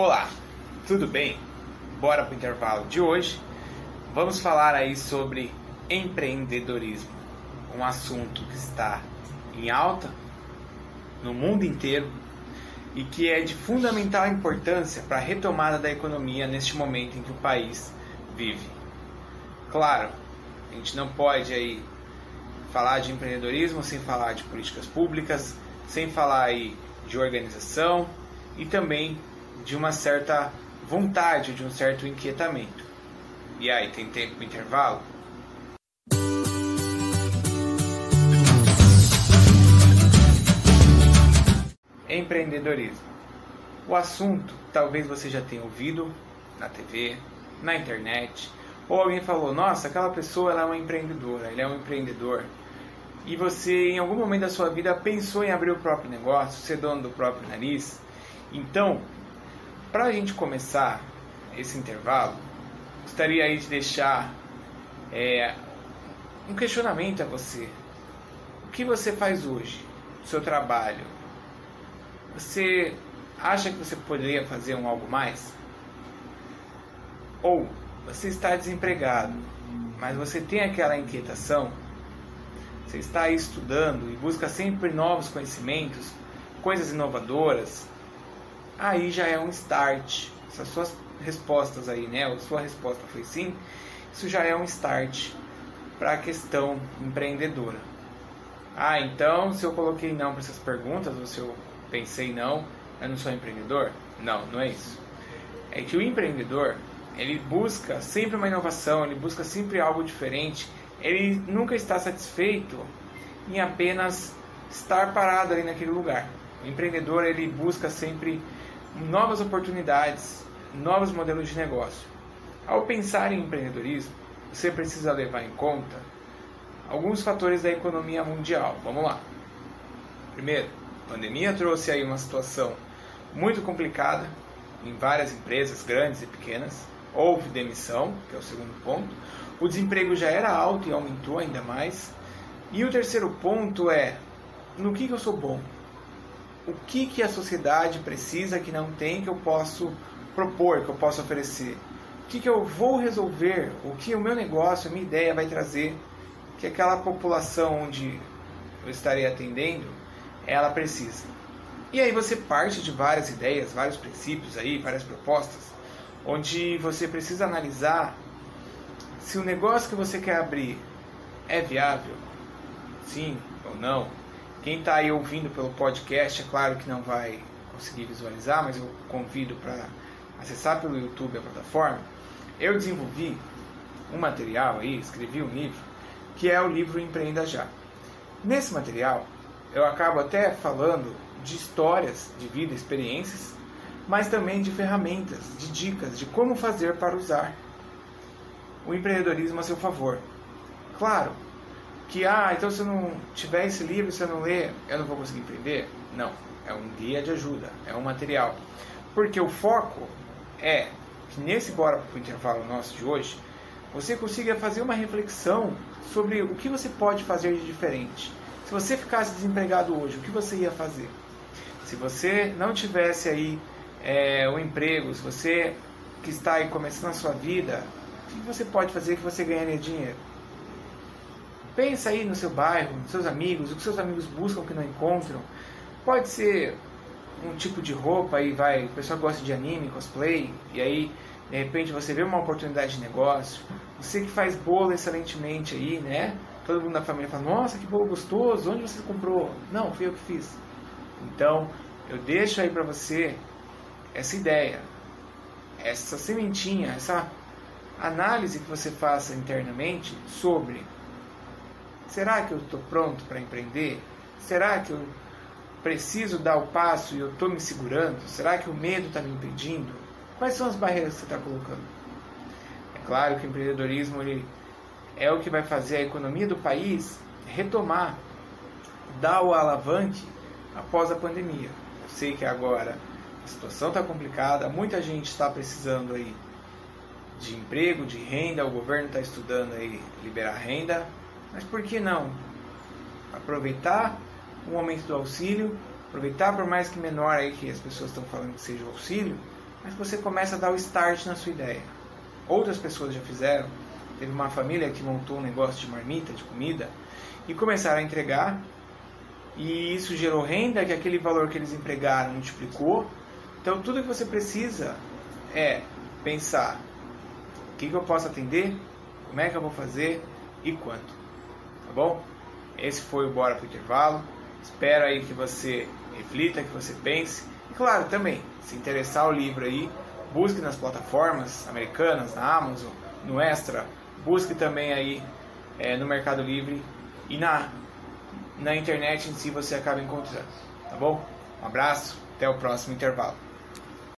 Olá, tudo bem? Bora para o intervalo de hoje. Vamos falar aí sobre empreendedorismo, um assunto que está em alta no mundo inteiro e que é de fundamental importância para a retomada da economia neste momento em que o país vive. Claro, a gente não pode aí falar de empreendedorismo sem falar de políticas públicas, sem falar aí de organização e também de uma certa vontade, de um certo inquietamento. E aí, tem tempo intervalo? Empreendedorismo. O assunto talvez você já tenha ouvido na TV, na internet, ou alguém falou: Nossa, aquela pessoa é uma empreendedora, ele é um empreendedor. E você, em algum momento da sua vida, pensou em abrir o próprio negócio, ser dono do próprio nariz. Então, para a gente começar esse intervalo, gostaria aí de deixar é, um questionamento a você. O que você faz hoje? O seu trabalho? Você acha que você poderia fazer um algo mais? Ou você está desempregado, mas você tem aquela inquietação? Você está aí estudando e busca sempre novos conhecimentos, coisas inovadoras? Aí já é um start. Essas suas respostas aí, né? A sua resposta foi sim. Isso já é um start para a questão empreendedora. Ah, então se eu coloquei não para essas perguntas, ou se eu pensei não, eu não sou empreendedor? Não, não é isso. É que o empreendedor, ele busca sempre uma inovação, ele busca sempre algo diferente, ele nunca está satisfeito em apenas estar parado ali naquele lugar. O empreendedor, ele busca sempre novas oportunidades, novos modelos de negócio. Ao pensar em empreendedorismo, você precisa levar em conta alguns fatores da economia mundial. Vamos lá. Primeiro, a pandemia trouxe aí uma situação muito complicada em várias empresas, grandes e pequenas. Houve demissão, que é o segundo ponto. O desemprego já era alto e aumentou ainda mais. E o terceiro ponto é no que, que eu sou bom? O que, que a sociedade precisa que não tem que eu posso propor, que eu posso oferecer? O que, que eu vou resolver? O que o meu negócio, a minha ideia vai trazer que aquela população onde eu estarei atendendo, ela precisa. E aí você parte de várias ideias, vários princípios aí, várias propostas, onde você precisa analisar se o negócio que você quer abrir é viável, sim ou não. Quem está aí ouvindo pelo podcast, é claro que não vai conseguir visualizar, mas eu convido para acessar pelo YouTube a plataforma. Eu desenvolvi um material aí, escrevi um livro, que é o livro Empreenda Já. Nesse material, eu acabo até falando de histórias de vida, experiências, mas também de ferramentas, de dicas de como fazer para usar o empreendedorismo a seu favor. Claro que, ah, então se eu não tiver esse livro, se eu não ler, eu não vou conseguir empreender. Não, é um guia de ajuda, é um material. Porque o foco é que nesse Bora para o Intervalo nosso de hoje, você consiga fazer uma reflexão sobre o que você pode fazer de diferente. Se você ficasse desempregado hoje, o que você ia fazer? Se você não tivesse aí é, um emprego, se você que está aí começando a sua vida, o que você pode fazer que você ganharia dinheiro? Pensa aí no seu bairro, nos seus amigos, o que seus amigos buscam que não encontram. Pode ser um tipo de roupa aí vai, o pessoal gosta de anime, cosplay, e aí de repente você vê uma oportunidade de negócio. Você que faz bolo excelentemente aí, né? Todo mundo da família fala: "Nossa, que bolo gostoso! Onde você comprou?" Não, fui eu que fiz. Então, eu deixo aí para você essa ideia, essa sementinha, essa análise que você faça internamente sobre será que eu estou pronto para empreender? Será que eu preciso dar o passo e eu estou me segurando? Será que o medo está me impedindo? Quais são as barreiras que você está colocando? É claro que o empreendedorismo ele é o que vai fazer a economia do país retomar, dar o alavanque após a pandemia. Eu sei que agora a situação está complicada, muita gente está precisando aí de emprego, de renda, o governo está estudando aí liberar renda, mas por que não aproveitar o aumento do auxílio, aproveitar por mais que menor aí que as pessoas estão falando que seja o auxílio, mas você começa a dar o start na sua ideia. Outras pessoas já fizeram. Teve uma família que montou um negócio de marmita, de comida, e começaram a entregar. E isso gerou renda, que aquele valor que eles empregaram multiplicou. Então tudo que você precisa é pensar o que, que eu posso atender, como é que eu vou fazer e quanto. Tá bom? Esse foi o Bora pro Intervalo. Espero aí que você reflita, que você pense. E claro, também, se interessar o livro aí, busque nas plataformas americanas, na Amazon, no Extra, busque também aí é, no Mercado Livre e na, na internet em si você acaba encontrando. Tá bom? Um abraço, até o próximo intervalo.